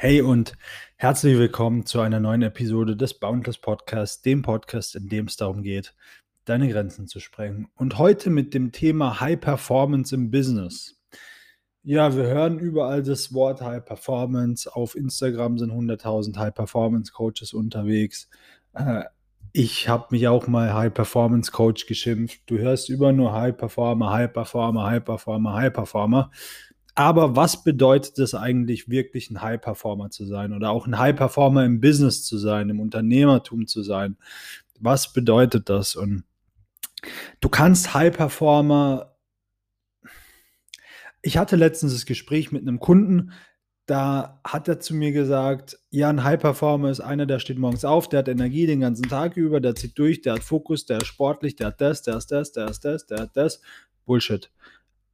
Hey und herzlich willkommen zu einer neuen Episode des Boundless Podcasts, dem Podcast, in dem es darum geht, deine Grenzen zu sprengen. Und heute mit dem Thema High Performance im Business. Ja, wir hören überall das Wort High Performance. Auf Instagram sind 100.000 High Performance Coaches unterwegs. Äh, ich habe mich auch mal High Performance Coach geschimpft. Du hörst über nur High Performer, High Performer, High Performer, High Performer. Aber was bedeutet es eigentlich, wirklich ein High Performer zu sein oder auch ein High Performer im Business zu sein, im Unternehmertum zu sein? Was bedeutet das? Und du kannst High Performer. Ich hatte letztens das Gespräch mit einem Kunden, da hat er zu mir gesagt, ja, ein High Performer ist einer, der steht morgens auf, der hat Energie den ganzen Tag über, der zieht durch, der hat Fokus, der ist sportlich, der hat das, der ist das, der ist das, der hat das. Bullshit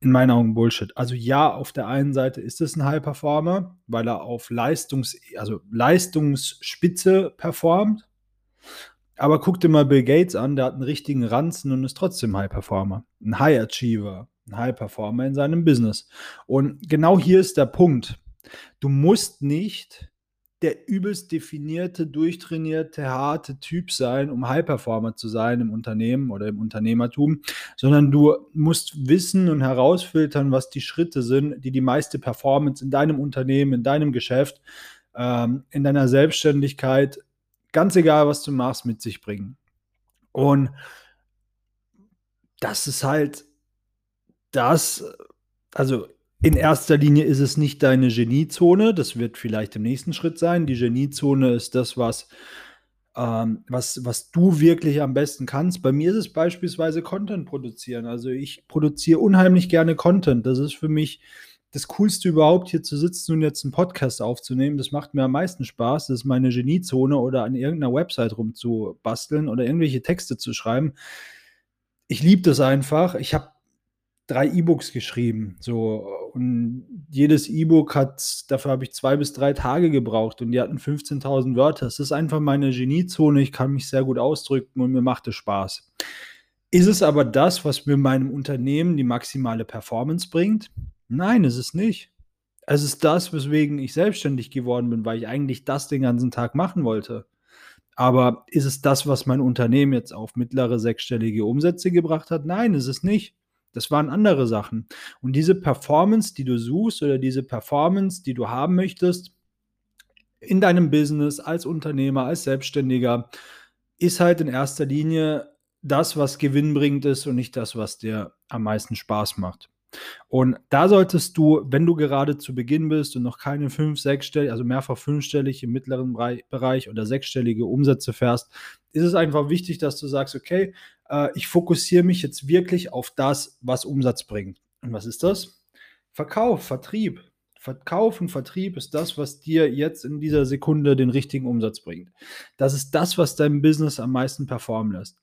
in meinen Augen Bullshit. Also ja, auf der einen Seite ist es ein High Performer, weil er auf Leistungs, also Leistungsspitze performt. Aber guck dir mal Bill Gates an, der hat einen richtigen Ranzen und ist trotzdem High Performer. Ein High Achiever, ein High Performer in seinem Business. Und genau hier ist der Punkt. Du musst nicht der übelst definierte, durchtrainierte, harte Typ sein, um High-Performer zu sein im Unternehmen oder im Unternehmertum, sondern du musst wissen und herausfiltern, was die Schritte sind, die die meiste Performance in deinem Unternehmen, in deinem Geschäft, ähm, in deiner Selbstständigkeit, ganz egal, was du machst, mit sich bringen. Und das ist halt das, also in erster Linie ist es nicht deine Geniezone, das wird vielleicht im nächsten Schritt sein. Die Geniezone ist das, was, ähm, was, was du wirklich am besten kannst. Bei mir ist es beispielsweise Content produzieren. Also ich produziere unheimlich gerne Content. Das ist für mich das Coolste überhaupt, hier zu sitzen und jetzt einen Podcast aufzunehmen. Das macht mir am meisten Spaß. Das ist meine Geniezone oder an irgendeiner Website rumzubasteln oder irgendwelche Texte zu schreiben. Ich liebe das einfach. Ich habe drei E-Books geschrieben. So, und jedes E-Book hat, dafür habe ich zwei bis drei Tage gebraucht und die hatten 15.000 Wörter. Es ist einfach meine Geniezone. Ich kann mich sehr gut ausdrücken und mir macht es Spaß. Ist es aber das, was mir meinem Unternehmen die maximale Performance bringt? Nein, ist es nicht. Es ist das, weswegen ich selbstständig geworden bin, weil ich eigentlich das den ganzen Tag machen wollte. Aber ist es das, was mein Unternehmen jetzt auf mittlere sechsstellige Umsätze gebracht hat? Nein, ist es nicht. Das waren andere Sachen. Und diese Performance, die du suchst oder diese Performance, die du haben möchtest in deinem Business als Unternehmer, als Selbstständiger, ist halt in erster Linie das, was gewinnbringend ist und nicht das, was dir am meisten Spaß macht. Und da solltest du, wenn du gerade zu Beginn bist und noch keine fünf, sechsstellig, also mehrfach fünfstellig im mittleren Bereich oder sechsstellige Umsätze fährst, ist es einfach wichtig, dass du sagst, okay, äh, ich fokussiere mich jetzt wirklich auf das, was Umsatz bringt. Und was ist das? Verkauf, Vertrieb. Verkauf und Vertrieb ist das, was dir jetzt in dieser Sekunde den richtigen Umsatz bringt. Das ist das, was dein Business am meisten performen lässt.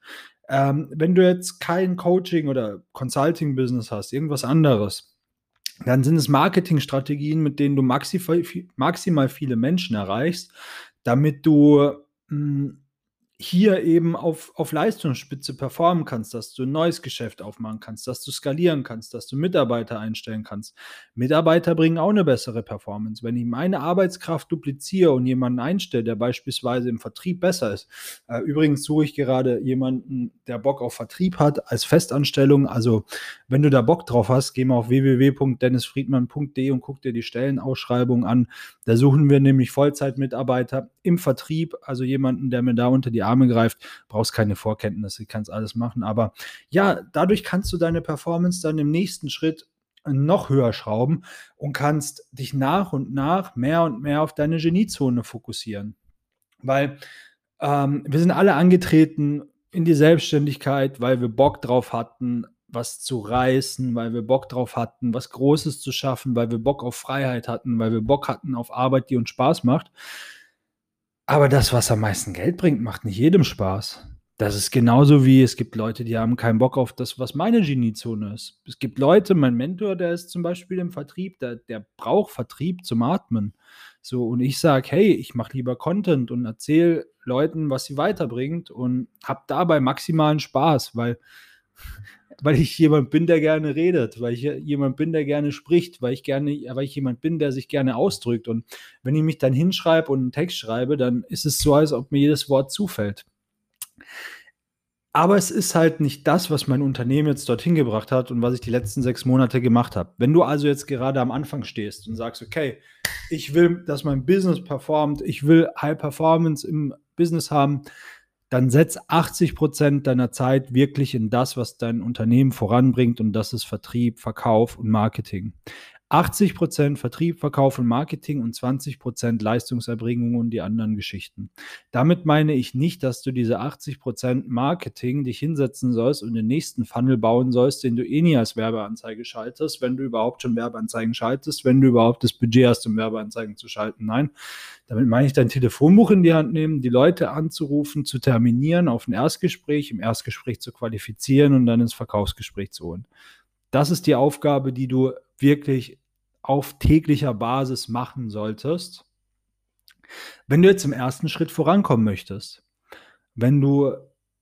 Ähm, wenn du jetzt kein Coaching oder Consulting-Business hast, irgendwas anderes, dann sind es Marketingstrategien, mit denen du maximal, maximal viele Menschen erreichst, damit du mh, hm, hier eben auf, auf Leistungsspitze performen kannst, dass du ein neues Geschäft aufmachen kannst, dass du skalieren kannst, dass du Mitarbeiter einstellen kannst. Mitarbeiter bringen auch eine bessere Performance. Wenn ich meine Arbeitskraft dupliziere und jemanden einstelle, der beispielsweise im Vertrieb besser ist, äh, übrigens suche ich gerade jemanden, der Bock auf Vertrieb hat als Festanstellung. Also wenn du da Bock drauf hast, geh mal auf www.dennisfriedmann.de und guck dir die Stellenausschreibung an. Da suchen wir nämlich Vollzeitmitarbeiter im Vertrieb, also jemanden, der mir da unter die Arme greift, brauchst keine Vorkenntnisse, kannst alles machen. Aber ja, dadurch kannst du deine Performance dann im nächsten Schritt noch höher schrauben und kannst dich nach und nach mehr und mehr auf deine Geniezone fokussieren. Weil ähm, wir sind alle angetreten in die Selbstständigkeit, weil wir Bock drauf hatten, was zu reißen, weil wir Bock drauf hatten, was Großes zu schaffen, weil wir Bock auf Freiheit hatten, weil wir Bock hatten auf Arbeit, die uns Spaß macht. Aber das, was am meisten Geld bringt, macht nicht jedem Spaß. Das ist genauso wie es gibt Leute, die haben keinen Bock auf das, was meine Geniezone ist. Es gibt Leute, mein Mentor, der ist zum Beispiel im Vertrieb, der, der braucht Vertrieb zum Atmen. So, und ich sage, hey, ich mache lieber Content und erzähle Leuten, was sie weiterbringt und habe dabei maximalen Spaß, weil weil ich jemand bin, der gerne redet, weil ich jemand bin, der gerne spricht, weil ich gerne, weil ich jemand bin, der sich gerne ausdrückt. Und wenn ich mich dann hinschreibe und einen Text schreibe, dann ist es so, als ob mir jedes Wort zufällt. Aber es ist halt nicht das, was mein Unternehmen jetzt dorthin gebracht hat und was ich die letzten sechs Monate gemacht habe. Wenn du also jetzt gerade am Anfang stehst und sagst, okay, ich will, dass mein Business performt, ich will High Performance im Business haben, dann setz 80 Prozent deiner Zeit wirklich in das, was dein Unternehmen voranbringt und das ist Vertrieb, Verkauf und Marketing. 80 Prozent Vertrieb, Verkauf und Marketing und 20 Prozent Leistungserbringung und die anderen Geschichten. Damit meine ich nicht, dass du diese 80 Prozent Marketing dich hinsetzen sollst und den nächsten Funnel bauen sollst, den du eh nie als Werbeanzeige schaltest, wenn du überhaupt schon Werbeanzeigen schaltest, wenn du überhaupt das Budget hast, um Werbeanzeigen zu schalten. Nein, damit meine ich dein Telefonbuch in die Hand nehmen, die Leute anzurufen, zu terminieren, auf ein Erstgespräch, im Erstgespräch zu qualifizieren und dann ins Verkaufsgespräch zu holen. Das ist die Aufgabe, die du wirklich auf täglicher Basis machen solltest, wenn du jetzt im ersten Schritt vorankommen möchtest. Wenn du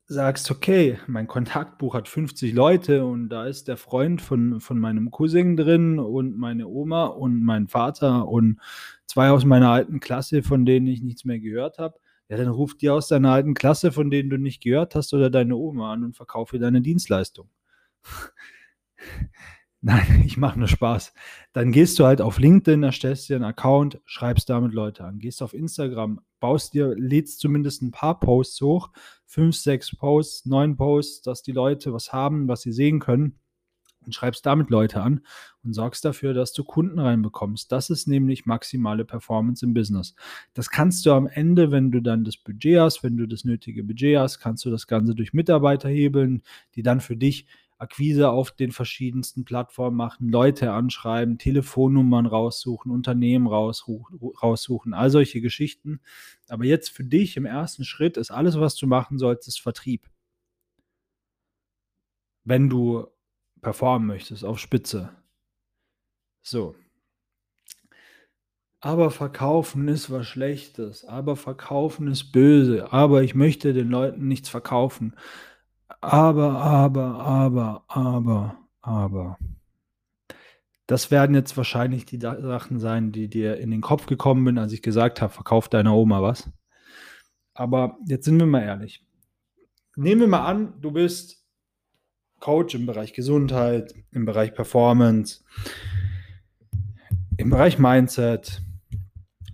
sagst, okay, mein Kontaktbuch hat 50 Leute und da ist der Freund von, von meinem Cousin drin und meine Oma und mein Vater und zwei aus meiner alten Klasse, von denen ich nichts mehr gehört habe, ja, dann ruf die aus deiner alten Klasse, von denen du nicht gehört hast, oder deine Oma an und verkaufe deine Dienstleistung. Nein, ich mache nur Spaß. Dann gehst du halt auf LinkedIn, erstellst dir einen Account, schreibst damit Leute an. Gehst auf Instagram, baust dir, lädst zumindest ein paar Posts hoch, fünf, sechs Posts, neun Posts, dass die Leute was haben, was sie sehen können und schreibst damit Leute an und sorgst dafür, dass du Kunden reinbekommst. Das ist nämlich maximale Performance im Business. Das kannst du am Ende, wenn du dann das Budget hast, wenn du das nötige Budget hast, kannst du das Ganze durch Mitarbeiter hebeln, die dann für dich Akquise auf den verschiedensten Plattformen machen, Leute anschreiben, Telefonnummern raussuchen, Unternehmen raussuchen, all solche Geschichten. Aber jetzt für dich im ersten Schritt ist alles, was du machen solltest, Vertrieb. Wenn du performen möchtest auf Spitze. So. Aber verkaufen ist was Schlechtes, aber verkaufen ist böse, aber ich möchte den Leuten nichts verkaufen. Aber, aber, aber, aber, aber. Das werden jetzt wahrscheinlich die Sachen sein, die dir in den Kopf gekommen sind, als ich gesagt habe, verkauf deiner Oma was. Aber jetzt sind wir mal ehrlich. Nehmen wir mal an, du bist Coach im Bereich Gesundheit, im Bereich Performance, im Bereich Mindset,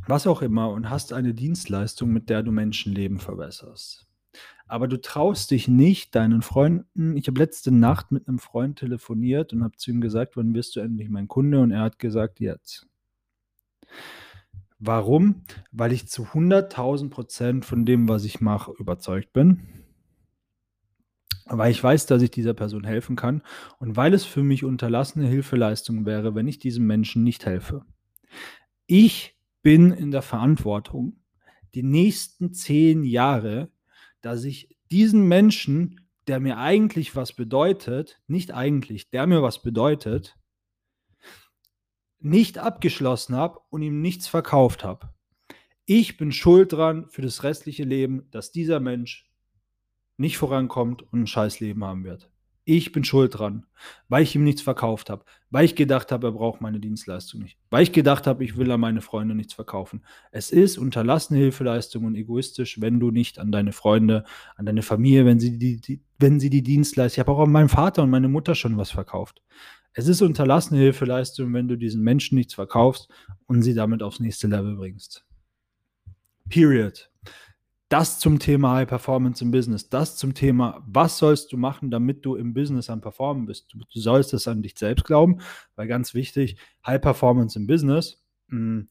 was auch immer und hast eine Dienstleistung, mit der du Menschenleben verbesserst aber du traust dich nicht deinen Freunden. Ich habe letzte Nacht mit einem Freund telefoniert und habe zu ihm gesagt, wann wirst du endlich mein Kunde? Und er hat gesagt, jetzt. Warum? Weil ich zu 100.000 Prozent von dem, was ich mache, überzeugt bin. Weil ich weiß, dass ich dieser Person helfen kann und weil es für mich unterlassene Hilfeleistung wäre, wenn ich diesem Menschen nicht helfe. Ich bin in der Verantwortung, die nächsten zehn Jahre dass ich diesen Menschen, der mir eigentlich was bedeutet, nicht eigentlich, der mir was bedeutet, nicht abgeschlossen habe und ihm nichts verkauft habe. Ich bin schuld dran für das restliche Leben, dass dieser Mensch nicht vorankommt und ein scheiß Leben haben wird. Ich bin schuld dran, weil ich ihm nichts verkauft habe, weil ich gedacht habe, er braucht meine Dienstleistung nicht, weil ich gedacht habe, ich will an meine Freunde nichts verkaufen. Es ist unterlassene Hilfeleistung und egoistisch, wenn du nicht an deine Freunde, an deine Familie, wenn sie die, die wenn sie die Dienstleistung, ich habe auch an meinen Vater und meine Mutter schon was verkauft. Es ist unterlassene Hilfeleistung, wenn du diesen Menschen nichts verkaufst und sie damit aufs nächste Level bringst. Period. Das zum Thema High Performance im Business. Das zum Thema, was sollst du machen, damit du im Business am Performen bist. Du, du sollst es an dich selbst glauben, weil ganz wichtig, High Performance im Business. Mh, hm,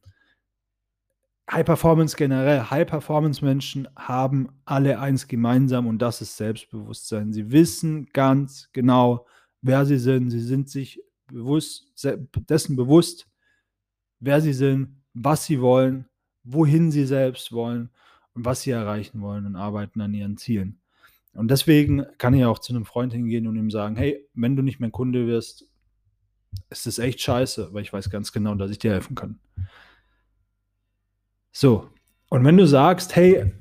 High Performance generell, High Performance Menschen haben alle eins gemeinsam und das ist Selbstbewusstsein. Sie wissen ganz genau, wer sie sind. Sie sind sich bewusst, dessen bewusst, wer sie sind, was sie wollen, wohin sie selbst wollen was sie erreichen wollen und arbeiten an ihren Zielen. Und deswegen kann ich auch zu einem Freund hingehen und ihm sagen, hey, wenn du nicht mein Kunde wirst, ist das echt scheiße, weil ich weiß ganz genau, dass ich dir helfen kann. So, und wenn du sagst, hey,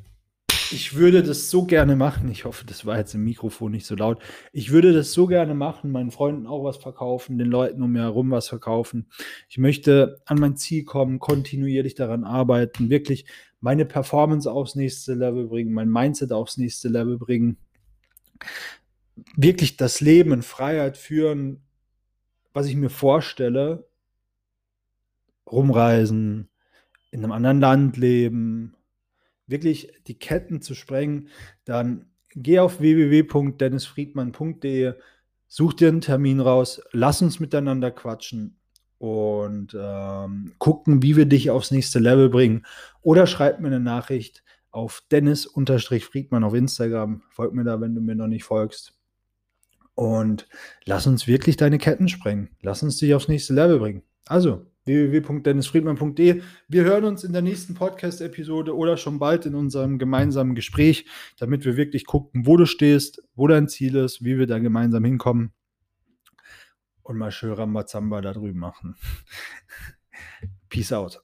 ich würde das so gerne machen. Ich hoffe, das war jetzt im Mikrofon nicht so laut. Ich würde das so gerne machen, meinen Freunden auch was verkaufen, den Leuten um mir herum was verkaufen. Ich möchte an mein Ziel kommen, kontinuierlich daran arbeiten, wirklich meine Performance aufs nächste Level bringen, mein Mindset aufs nächste Level bringen. Wirklich das Leben in Freiheit führen, was ich mir vorstelle. Rumreisen, in einem anderen Land leben, wirklich die Ketten zu sprengen, dann geh auf www.dennisfriedmann.de, such dir einen Termin raus, lass uns miteinander quatschen und ähm, gucken, wie wir dich aufs nächste Level bringen. Oder schreib mir eine Nachricht auf Dennis-Friedmann auf Instagram. Folg mir da, wenn du mir noch nicht folgst. Und lass uns wirklich deine Ketten sprengen. Lass uns dich aufs nächste Level bringen. Also, www.dennisfriedmann.de. Wir hören uns in der nächsten Podcast-Episode oder schon bald in unserem gemeinsamen Gespräch, damit wir wirklich gucken, wo du stehst, wo dein Ziel ist, wie wir da gemeinsam hinkommen und mal schön Rambazamba da drüben machen. Peace out.